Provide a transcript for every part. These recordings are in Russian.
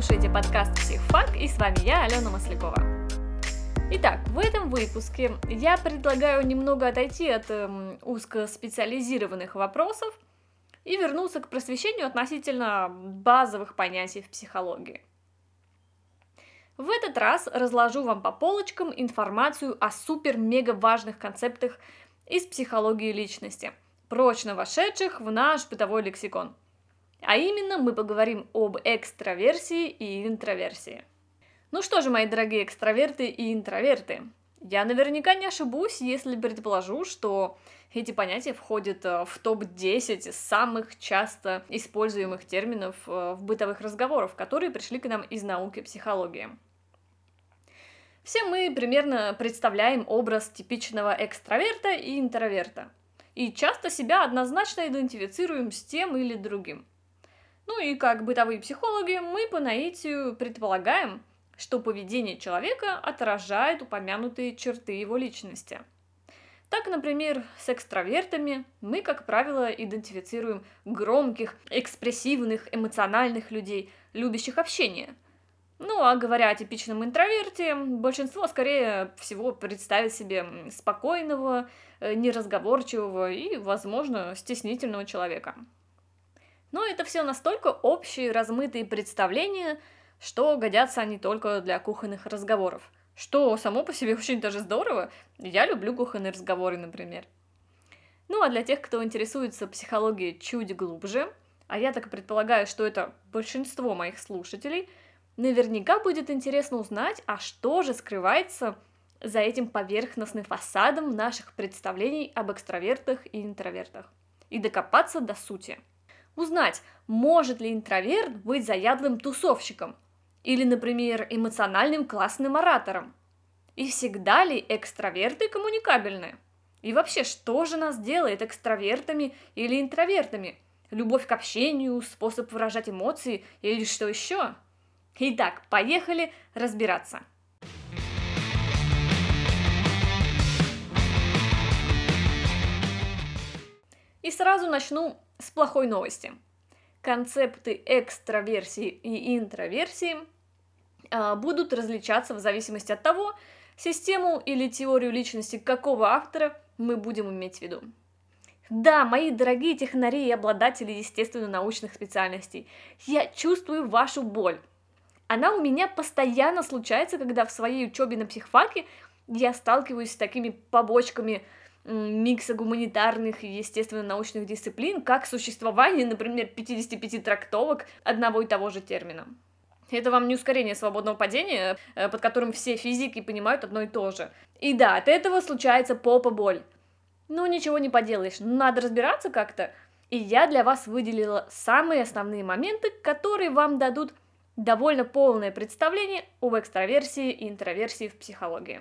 Слушаете подкаст «Психфак» и с вами я, Алена Маслякова. Итак, в этом выпуске я предлагаю немного отойти от эм, узкоспециализированных вопросов и вернуться к просвещению относительно базовых понятий в психологии. В этот раз разложу вам по полочкам информацию о супер-мега важных концептах из психологии личности, прочно вошедших в наш бытовой лексикон – а именно мы поговорим об экстраверсии и интроверсии. Ну что же, мои дорогие экстраверты и интроверты, я наверняка не ошибусь, если предположу, что эти понятия входят э, в топ-10 самых часто используемых терминов э, в бытовых разговорах, которые пришли к нам из науки психологии. Все мы примерно представляем образ типичного экстраверта и интроверта. И часто себя однозначно идентифицируем с тем или другим. Ну и как бытовые психологи мы по наитию предполагаем, что поведение человека отражает упомянутые черты его личности. Так, например, с экстравертами мы, как правило, идентифицируем громких, экспрессивных, эмоциональных людей, любящих общение. Ну, а говоря о типичном интроверте, большинство, скорее всего, представит себе спокойного, э, неразговорчивого и, возможно, стеснительного человека. Но это все настолько общие, размытые представления, что годятся они только для кухонных разговоров. Что само по себе очень даже здорово. Я люблю кухонные разговоры, например. Ну а для тех, кто интересуется психологией чуть глубже, а я так предполагаю, что это большинство моих слушателей, наверняка будет интересно узнать, а что же скрывается за этим поверхностным фасадом наших представлений об экстравертах и интровертах. И докопаться до сути – Узнать, может ли интроверт быть заядлым тусовщиком или, например, эмоциональным классным оратором. И всегда ли экстраверты коммуникабельны? И вообще, что же нас делает экстравертами или интровертами? Любовь к общению, способ выражать эмоции или что еще? Итак, поехали разбираться. И сразу начну с плохой новости. Концепты экстраверсии и интроверсии а, будут различаться в зависимости от того, систему или теорию личности какого автора мы будем иметь в виду. Да, мои дорогие технари и обладатели естественно-научных специальностей, я чувствую вашу боль. Она у меня постоянно случается, когда в своей учебе на психфаке я сталкиваюсь с такими побочками – микса гуманитарных и естественно-научных дисциплин, как существование, например, 55 трактовок одного и того же термина. Это вам не ускорение свободного падения, э, под которым все физики понимают одно и то же. И да, от этого случается попа боль. Ну, ничего не поделаешь, надо разбираться как-то. И я для вас выделила самые основные моменты, которые вам дадут довольно полное представление об экстраверсии и интроверсии в психологии.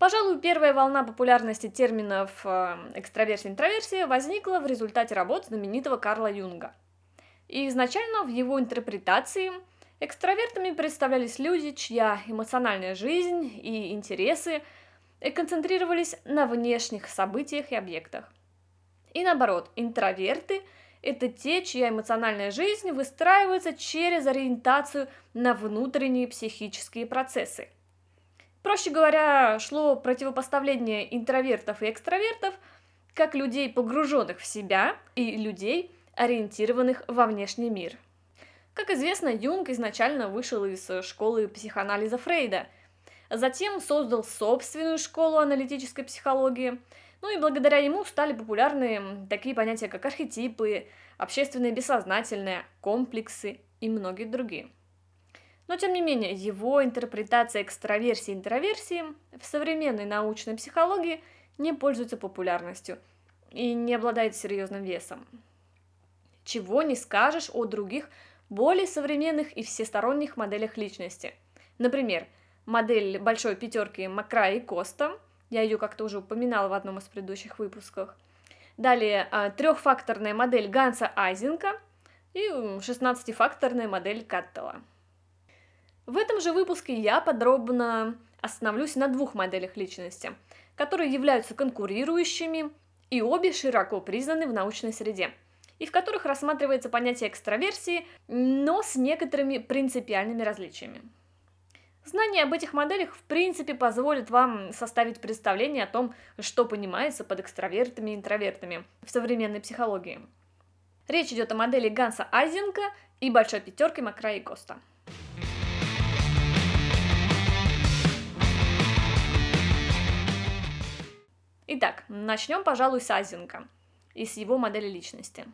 Пожалуй, первая волна популярности терминов э, экстраверсия и интроверсия возникла в результате работ знаменитого Карла Юнга. И изначально в его интерпретации экстравертами представлялись люди, чья эмоциональная жизнь и интересы концентрировались на внешних событиях и объектах. И наоборот, интроверты – это те, чья эмоциональная жизнь выстраивается через ориентацию на внутренние психические процессы – Проще говоря, шло противопоставление интровертов и экстравертов, как людей, погруженных в себя, и людей, ориентированных во внешний мир. Как известно, Юнг изначально вышел из школы психоанализа Фрейда, затем создал собственную школу аналитической психологии, ну и благодаря ему стали популярны такие понятия, как архетипы, общественное бессознательное, комплексы и многие другие. Но, тем не менее, его интерпретация экстраверсии и интроверсии в современной научной психологии не пользуется популярностью и не обладает серьезным весом. Чего не скажешь о других, более современных и всесторонних моделях личности. Например, модель большой пятерки Макра и Коста, я ее как-то уже упоминала в одном из предыдущих выпусков. Далее а, трехфакторная модель Ганса Айзенка и 16-факторная модель Каттела. В этом же выпуске я подробно остановлюсь на двух моделях личности, которые являются конкурирующими и обе широко признаны в научной среде. и в которых рассматривается понятие экстраверсии, но с некоторыми принципиальными различиями. Знание об этих моделях в принципе позволит вам составить представление о том, что понимается под экстравертами и интровертами в современной психологии. Речь идет о модели Ганса Айзенка и большой пятерки Макра и Коста. Итак, начнем, пожалуй, с Айзенка и с его модели личности.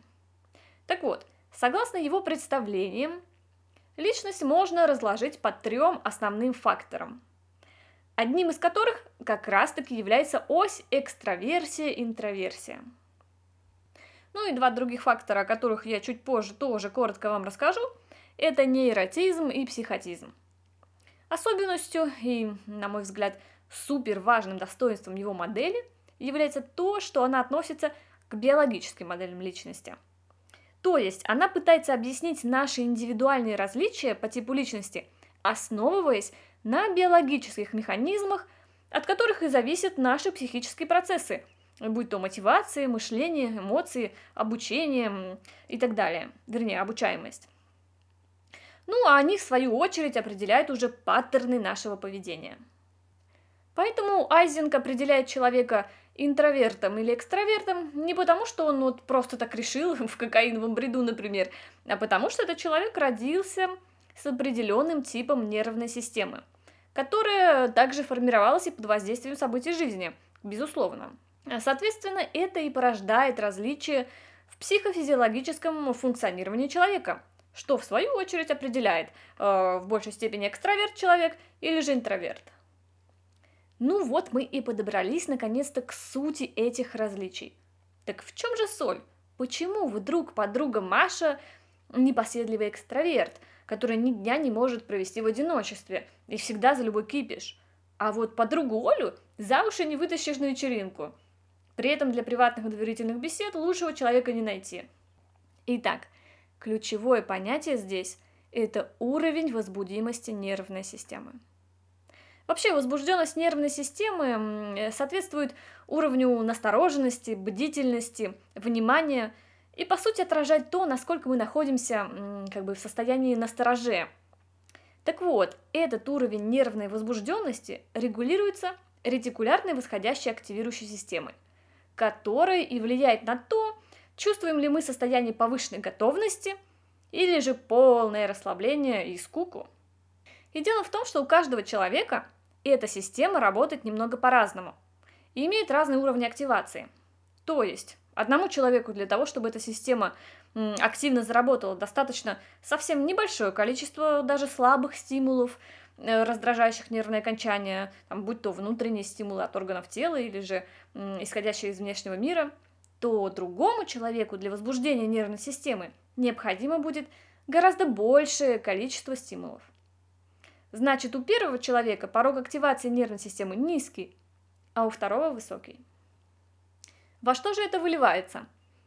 Так вот, согласно его представлениям, личность можно разложить по трем основным факторам, одним из которых как раз-таки является ось экстраверсия-интроверсия. Ну и два других фактора, о которых я чуть позже тоже коротко вам расскажу, это нейротизм и психотизм. Особенностью и, на мой взгляд, супер важным достоинством его модели является то, что она относится к биологическим моделям личности – то есть она пытается объяснить наши индивидуальные различия по типу личности, основываясь на биологических механизмах, от которых и зависят наши психические процессы, будь то мотивация, мышление, эмоции, обучение и так далее, вернее, обучаемость. Ну, а они, в свою очередь, определяют уже паттерны нашего поведения. Поэтому Айзенг определяет человека интровертом или экстравертом не потому, что он вот просто так решил в кокаиновом бреду, например, а потому что этот человек родился с определенным типом нервной системы, которая также формировалась и под воздействием событий жизни, безусловно. Соответственно, это и порождает различия в психофизиологическом функционировании человека, что в свою очередь определяет, э, в большей степени экстраверт человек или же интроверт. Ну вот мы и подобрались наконец-то к сути этих различий. Так в чем же соль? Почему вдруг подруга Маша непоседливый экстраверт, который ни дня не может провести в одиночестве и всегда за любой кипиш? А вот подругу Олю за уши не вытащишь на вечеринку. При этом для приватных доверительных бесед лучшего человека не найти. Итак, ключевое понятие здесь – это уровень возбудимости нервной системы. Вообще, возбужденность нервной системы соответствует уровню настороженности, бдительности, внимания и, по сути, отражает то, насколько мы находимся как бы в состоянии настороже. Так вот, этот уровень нервной возбужденности регулируется ретикулярной восходящей активирующей системой, которая и влияет на то, чувствуем ли мы состояние повышенной готовности или же полное расслабление и скуку. И дело в том, что у каждого человека и эта система работает немного по-разному и имеет разные уровни активации. То есть, одному человеку для того, чтобы эта система активно заработала, достаточно совсем небольшое количество даже слабых стимулов, э, раздражающих нервное окончание, там, будь то внутренние стимулы от органов тела или же исходящие из внешнего мира, то другому человеку для возбуждения нервной системы необходимо будет гораздо большее количество стимулов. Значит, у первого человека порог активации нервной системы низкий, а у второго высокий. Во что же это выливается?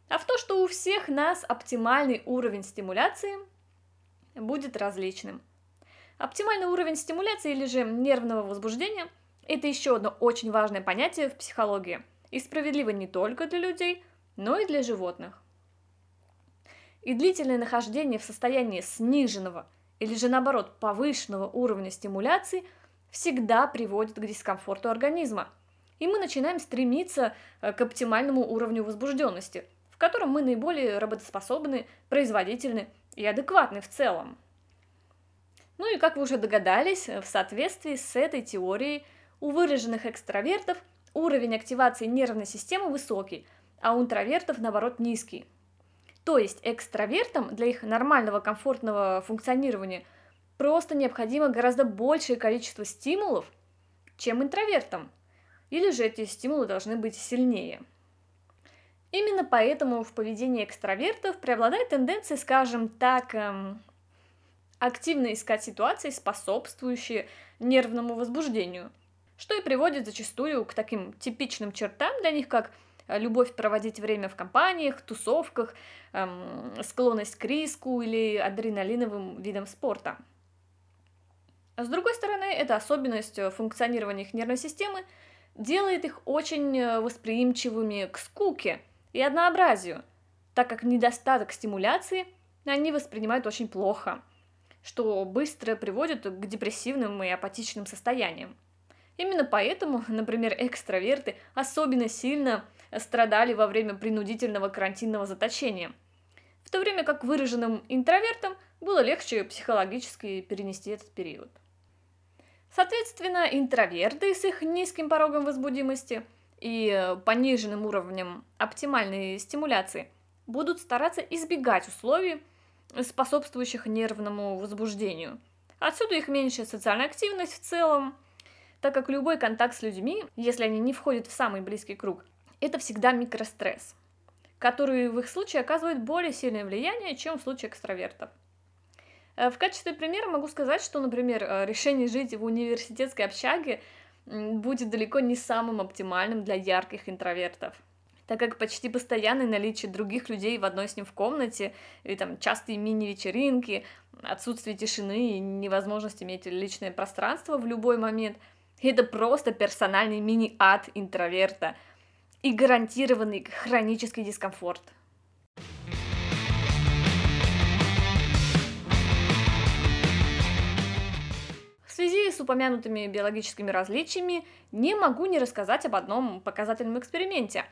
А в то, что у всех нас оптимальный уровень стимуляции будет различным. Оптимальный уровень стимуляции или же нервного возбуждения – это еще одно очень важное понятие в психологии и справедливо не только для людей, но и для животных. И длительное нахождение в состоянии сниженного – или же наоборот повышенного уровня стимуляции всегда приводит к дискомфорту организма. И мы начинаем стремиться э, к оптимальному уровню возбужденности, в котором мы наиболее работоспособны, производительны и адекватны в целом. Ну и как вы уже догадались, в соответствии с этой теорией у выраженных экстравертов уровень активации нервной системы высокий, а у интровертов, наоборот, низкий. То есть экстравертам для их нормального комфортного функционирования просто необходимо гораздо большее количество стимулов, чем интровертам. Или же эти стимулы должны быть сильнее. Именно поэтому в поведении экстравертов преобладает тенденция, скажем так, эм, активно искать ситуации, способствующие нервному возбуждению, что и приводит зачастую к таким типичным чертам для них, как любовь проводить время в компаниях, тусовках, эм, склонность к риску или адреналиновым видам спорта. С другой стороны, эта особенность функционирования их нервной системы делает их очень э, восприимчивыми к скуке и однообразию, так как недостаток стимуляции они воспринимают очень плохо, что быстро приводит к депрессивным и апатичным состояниям. Именно поэтому, например, экстраверты особенно сильно страдали во время принудительного карантинного заточения, в то время как выраженным интровертам было легче психологически перенести этот период. Соответственно, интроверты с их низким порогом возбудимости и пониженным уровнем оптимальной стимуляции будут стараться избегать условий, способствующих нервному возбуждению. Отсюда их меньшая социальная активность в целом, так как любой контакт с людьми, если они не входят в самый близкий круг, это всегда микростресс, который в их случае оказывает более сильное влияние, чем в случае экстравертов. Э, в качестве примера могу сказать, что, например, э, решение жить в университетской общаге будет далеко не самым оптимальным для ярких интровертов так как почти постоянное наличие других людей в одной с ним в комнате, и там частые мини-вечеринки, отсутствие тишины и невозможность иметь личное пространство в любой момент, это просто персональный мини-ад интроверта и гарантированный хронический дискомфорт. В связи с упомянутыми биологическими различиями не могу не рассказать об одном показательном эксперименте,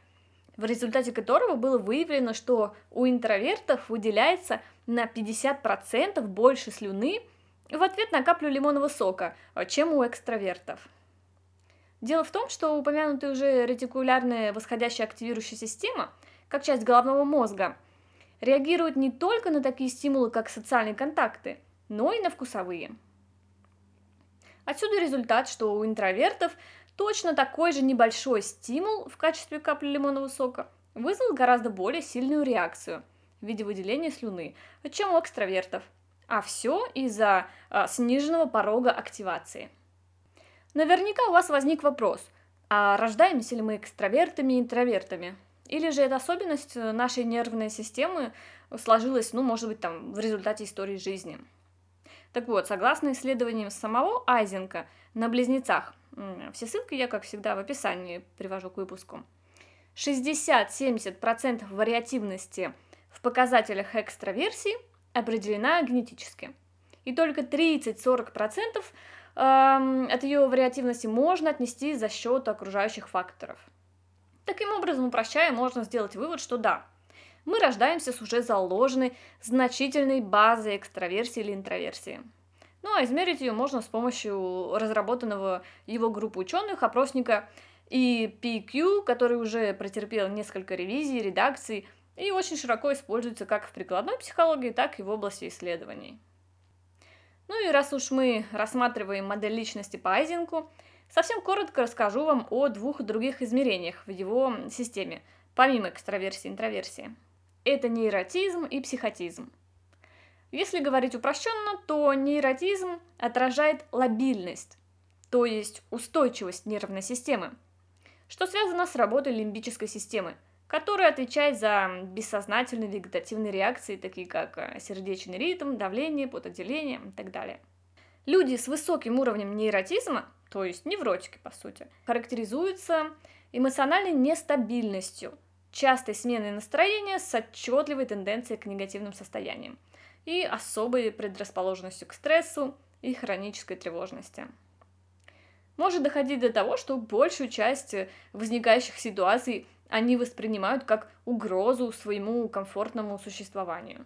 в результате которого было выявлено, что у интровертов выделяется на 50% больше слюны в ответ на каплю лимонного сока, чем у экстравертов. Дело в том, что упомянутая уже ретикулярная восходящая активирующая система, как часть головного мозга, реагирует не только на такие стимулы, как социальные контакты, но и на вкусовые. Отсюда результат, что у интровертов точно такой же небольшой стимул в качестве капли лимонного сока вызвал гораздо более сильную реакцию в виде выделения слюны, чем у экстравертов. А все из-за а, сниженного порога активации. Наверняка у вас возник вопрос, а рождаемся ли мы экстравертами и интровертами? Или же эта особенность э, нашей нервной системы сложилась, ну, может быть, там, в результате истории жизни? Так вот, согласно исследованиям самого Айзенка на близнецах, все ссылки я, как всегда, в описании привожу к выпуску, 60-70% вариативности в показателях экстраверсии определена генетически. И только 30-40% от ее вариативности можно отнести за счет окружающих факторов. Таким образом, упрощая, можно сделать вывод, что да, мы рождаемся с уже заложенной значительной базой экстраверсии или интроверсии. Ну а измерить ее можно с помощью разработанного его группы ученых опросника EPQ, который уже претерпел несколько ревизий, редакций и очень широко используется как в прикладной психологии, так и в области исследований. Ну и раз уж мы рассматриваем модель личности по Айзенку, совсем коротко расскажу вам о двух других измерениях в его системе, помимо экстраверсии и интроверсии. Это нейротизм и психотизм. Если говорить упрощенно, то нейротизм отражает лобильность, то есть устойчивость нервной системы, что связано с работой лимбической системы – которая отвечает за бессознательные вегетативные реакции, такие как э, сердечный ритм, давление, потоотделение и так далее. Люди с высоким уровнем нейротизма, то есть невротики по сути, характеризуются эмоциональной нестабильностью, частой сменой настроения с отчетливой тенденцией к негативным состояниям и особой предрасположенностью к стрессу и хронической тревожности. Может доходить до того, что большую часть возникающих ситуаций они воспринимают как угрозу своему комфортному существованию.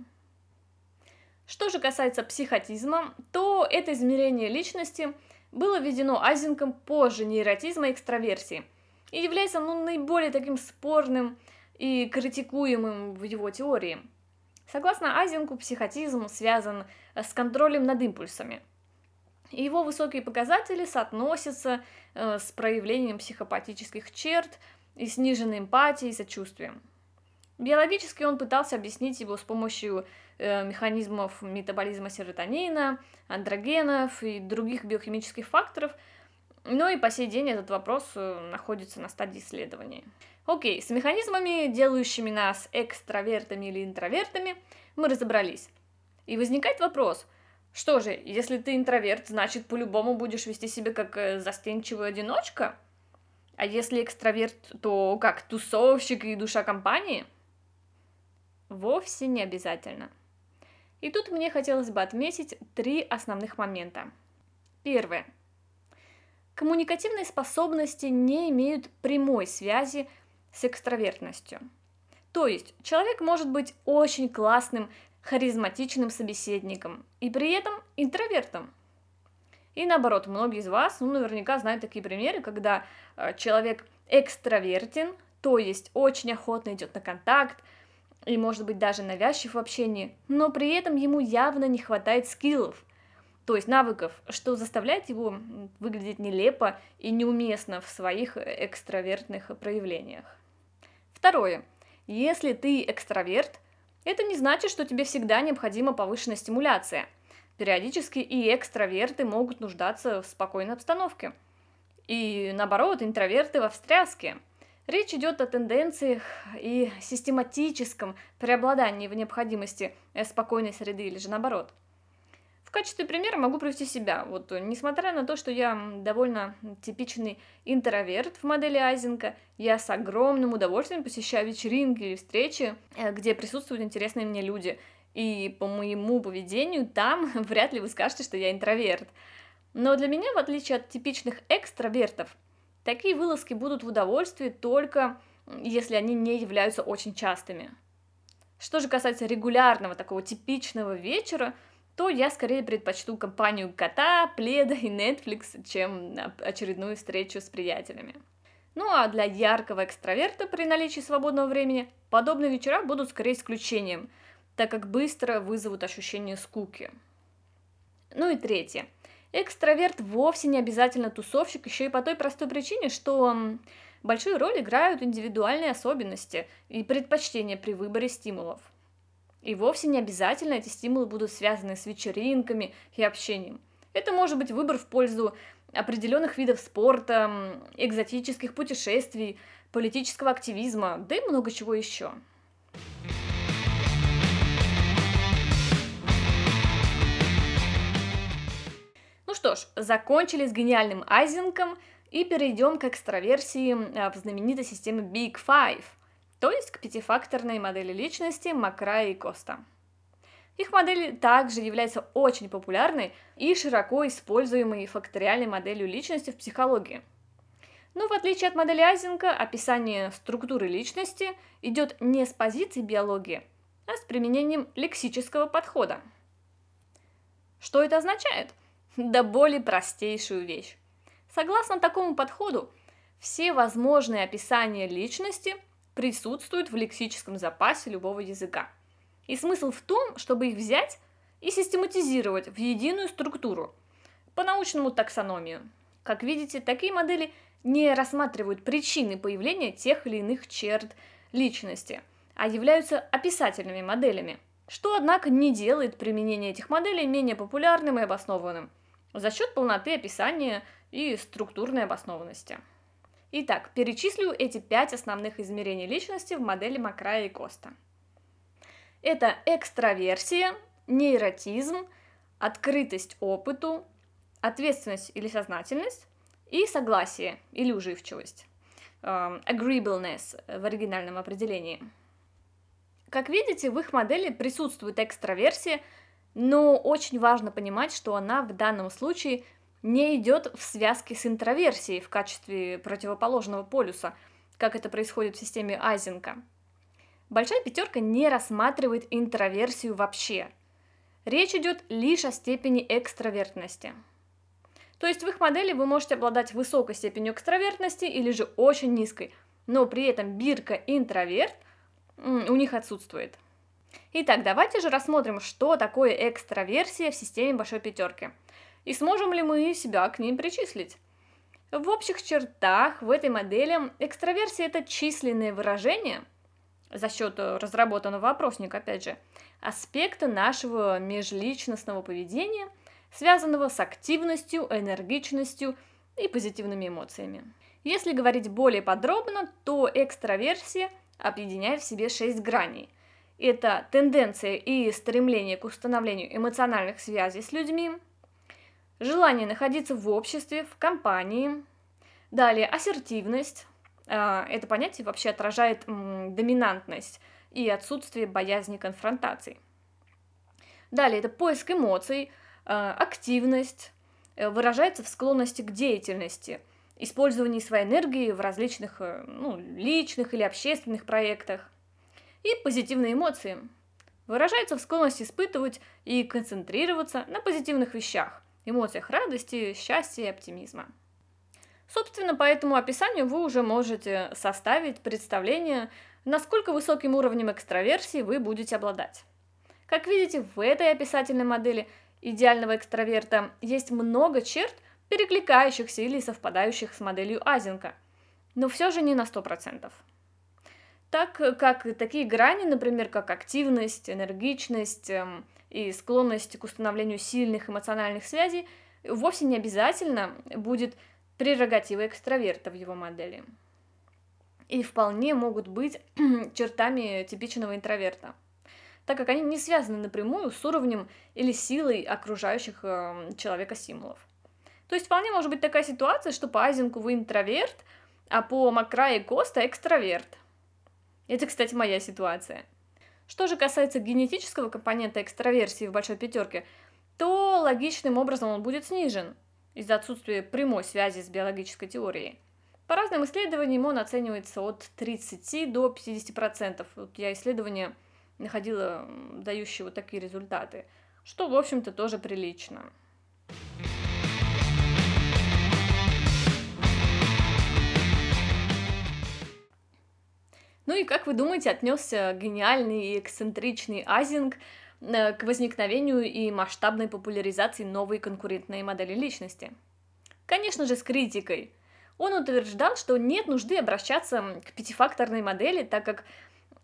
Что же касается психотизма, то это измерение личности было введено Айзенком позже нейротизма и экстраверсии и является ну, наиболее таким спорным и критикуемым в его теории. Согласно Айзенку, психотизм связан с контролем над импульсами. И его высокие показатели соотносятся э, с проявлением психопатических черт – и сниженной эмпатией и сочувствием. Биологически он пытался объяснить его с помощью э, механизмов метаболизма серотонина, андрогенов и других биохимических факторов, но и по сей день этот вопрос э, находится на стадии исследований. Окей, с механизмами, делающими нас экстравертами или интровертами, мы разобрались. И возникает вопрос, что же, если ты интроверт, значит, по-любому будешь вести себя как э, застенчивая одиночка – а если экстраверт, то как, тусовщик и душа компании? вовсе не обязательно. И тут мне хотелось бы отметить три основных момента. Первое. Коммуникативные способности не имеют прямой связи с экстравертностью. То есть человек может быть очень классным, харизматичным собеседником и при этом интровертом. И наоборот, многие из вас, ну, наверняка знают такие примеры, когда э, человек экстравертен, то есть очень охотно идет на контакт, и может быть даже навязчив в общении, но при этом ему явно не хватает скиллов, то есть навыков, что заставляет его выглядеть нелепо и неуместно в своих экстравертных проявлениях. Второе. Если ты экстраверт, это не значит, что тебе всегда необходима повышенная стимуляция. Периодически и экстраверты могут нуждаться в спокойной обстановке. И наоборот, интроверты во встряске – Речь идет о тенденциях и систематическом преобладании в необходимости э, спокойной среды или же наоборот. В качестве примера могу привести себя. Вот, несмотря на то, что я довольно типичный интроверт в модели Айзенка, я с огромным удовольствием посещаю вечеринки или встречи, э, где присутствуют интересные мне люди. И по моему поведению там вряд ли вы скажете, что я интроверт. Но для меня, в отличие от типичных экстравертов, Такие вылазки будут в удовольствии только если они не являются очень частыми. Что же касается регулярного такого типичного вечера, то я скорее предпочту компанию кота, пледа и Netflix, чем очередную встречу с приятелями. Ну а для яркого экстраверта при наличии свободного времени подобные вечера будут скорее исключением, так как быстро вызовут ощущение скуки. Ну и третье – Экстраверт вовсе не обязательно тусовщик, еще и по той простой причине, что большую роль играют индивидуальные особенности и предпочтения при выборе стимулов. И вовсе не обязательно эти стимулы будут связаны с вечеринками и общением. Это может быть выбор в пользу определенных видов спорта, экзотических путешествий, политического активизма, да и много чего еще. Что ж, закончили с гениальным Айзенком и перейдем к экстраверсии э, в знаменитой системе Big Five, то есть к пятифакторной модели личности Макрая и Коста. Их модель также является очень популярной и широко используемой факториальной моделью личности в психологии. Но в отличие от модели Айзенка, описание структуры личности идет не с позиции биологии, а с применением лексического подхода. Что это означает? Да более простейшую вещь. Согласно такому подходу, все возможные описания личности присутствуют в лексическом запасе любого языка. И смысл в том, чтобы их взять и систематизировать в единую структуру, по научному таксономию. Как видите, такие модели не рассматривают причины появления тех или иных черт личности, а являются описательными моделями, что, однако, не делает применение этих моделей менее популярным и обоснованным – за счет полноты описания и структурной обоснованности. Итак, перечислю эти пять основных измерений личности в модели Макрая и Коста. Это экстраверсия, нейротизм, открытость опыту, ответственность или сознательность и согласие или уживчивость. Um, agreeableness в оригинальном определении. Как видите, в их модели присутствует экстраверсия – но очень важно понимать, что она в данном случае не идет в связке с интроверсией в качестве противоположного полюса, как это происходит в системе Айзенка. Большая пятерка не рассматривает интроверсию вообще. Речь идет лишь о степени экстравертности. То есть в их модели вы можете обладать высокой степенью экстравертности или же очень низкой, но при этом бирка интроверт у них отсутствует. Итак, давайте же рассмотрим, что такое экстраверсия в системе большой пятерки. И сможем ли мы себя к ним причислить? В общих чертах в этой модели экстраверсия – это численное выражение, за счет разработанного опросника, опять же, аспекта нашего межличностного поведения, связанного с активностью, энергичностью и позитивными эмоциями. Если говорить более подробно, то экстраверсия объединяет в себе шесть граней – это тенденция и стремление к установлению эмоциональных связей с людьми, желание находиться в обществе, в компании, далее ассертивность, а, это понятие вообще отражает доминантность и отсутствие боязни конфронтаций. Далее это поиск эмоций, э, активность, э, выражается в склонности к деятельности, использовании своей энергии в различных э, ну, личных или общественных проектах. И позитивные эмоции выражается в склонности испытывать и концентрироваться на позитивных вещах, эмоциях радости, счастья и оптимизма. Собственно, по этому описанию вы уже можете составить представление, насколько высоким уровнем экстраверсии вы будете обладать. Как видите, в этой описательной модели идеального экстраверта есть много черт, перекликающихся или совпадающих с моделью Азенка, но все же не на 100%. Так как такие грани, например, как активность, энергичность эм, и склонность к установлению сильных эмоциональных связей, вовсе не обязательно будет прерогативой экстраверта в его модели. И вполне могут быть чертами типичного интроверта так как они не связаны напрямую с уровнем или силой окружающих э, человека стимулов. То есть вполне может быть такая ситуация, что по Айзенку вы интроверт, а по Макра и Коста экстраверт. Это, кстати, моя ситуация. Что же касается генетического компонента экстраверсии в большой пятерке, то логичным образом он будет снижен из-за отсутствия прямой связи с биологической теорией. По разным исследованиям он оценивается от 30 до 50%. Вот я исследования находила дающие вот такие результаты, что, в общем-то, тоже прилично. Ну и как вы думаете, отнесся гениальный и эксцентричный Азинг э, к возникновению и масштабной популяризации новой конкурентной модели личности? Конечно же, с критикой. Он утверждал, что нет нужды обращаться к пятифакторной модели, так как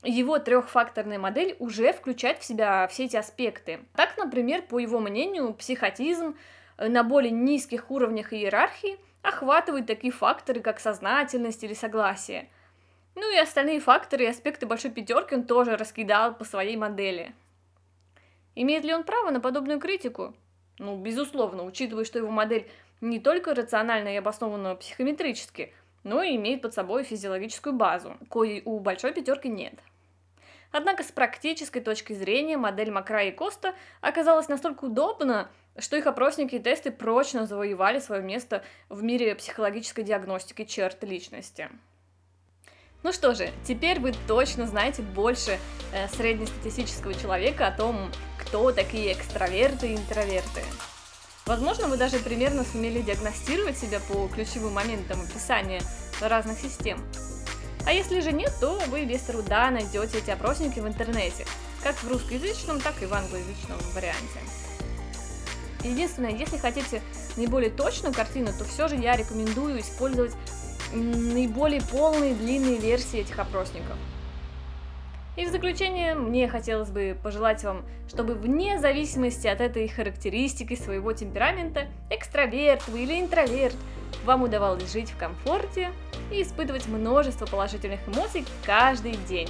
его трехфакторная модель уже включает в себя все эти аспекты. Так, например, по его мнению, психотизм э, на более низких уровнях иерархии охватывает такие факторы, как сознательность или согласие. Ну и остальные факторы и аспекты большой пятерки он тоже раскидал по своей модели. Имеет ли он право на подобную критику? Ну, безусловно, учитывая, что его модель не только рациональна и обоснована психометрически, но и имеет под собой физиологическую базу, коей у большой пятерки нет. Однако с практической точки зрения модель Макра и Коста оказалась настолько удобна, что их опросники и тесты прочно завоевали свое место в мире психологической диагностики черт личности. Ну что же, теперь вы точно знаете больше э, среднестатистического человека о том, кто такие экстраверты и интроверты. Возможно, вы даже примерно сумели диагностировать себя по ключевым моментам описания разных систем. А если же нет, то вы без труда найдете эти опросники в интернете, как в русскоязычном, так и в англоязычном варианте. Единственное, если хотите наиболее точную картину, то все же я рекомендую использовать наиболее полные длинные версии этих опросников. И в заключение мне хотелось бы пожелать вам, чтобы вне зависимости от этой характеристики своего темперамента, экстраверт вы или интроверт, вам удавалось жить в комфорте и испытывать множество положительных эмоций каждый день.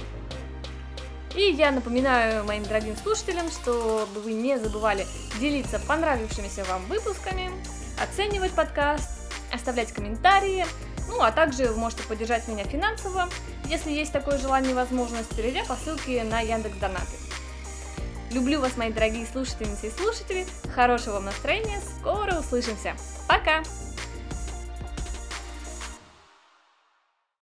И я напоминаю моим дорогим слушателям, чтобы вы не забывали делиться понравившимися вам выпусками, оценивать подкаст, оставлять комментарии, ну а также вы можете поддержать меня финансово, если есть такое желание и возможность, перейдя по ссылке на Яндекс Донаты. Люблю вас, мои дорогие слушательницы и слушатели, хорошего вам настроения, скоро услышимся, пока!